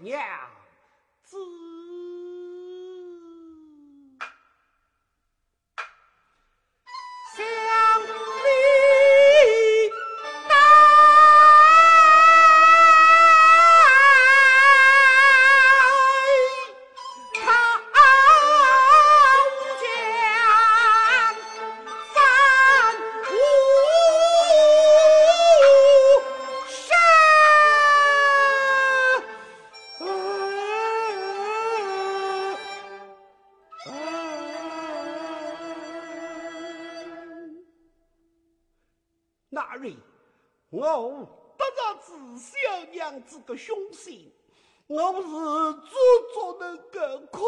娘子。个凶信，我不是做做那个哭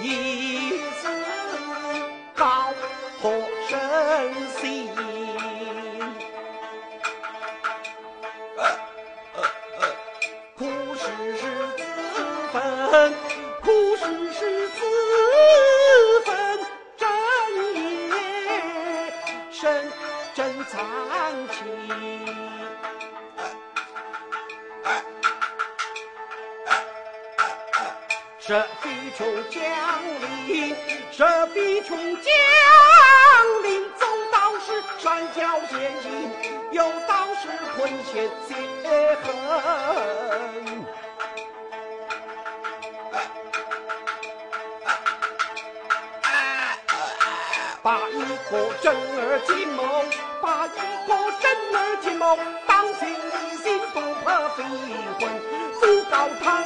以自高破身心，苦是是，苦是是，哎，哎。这非穷将领，这非穷将领，走道是山脚险行，有道是困险结恨。把一个真儿进谋，把一个真儿进谋，当亲一心不怕非婚，不告堂。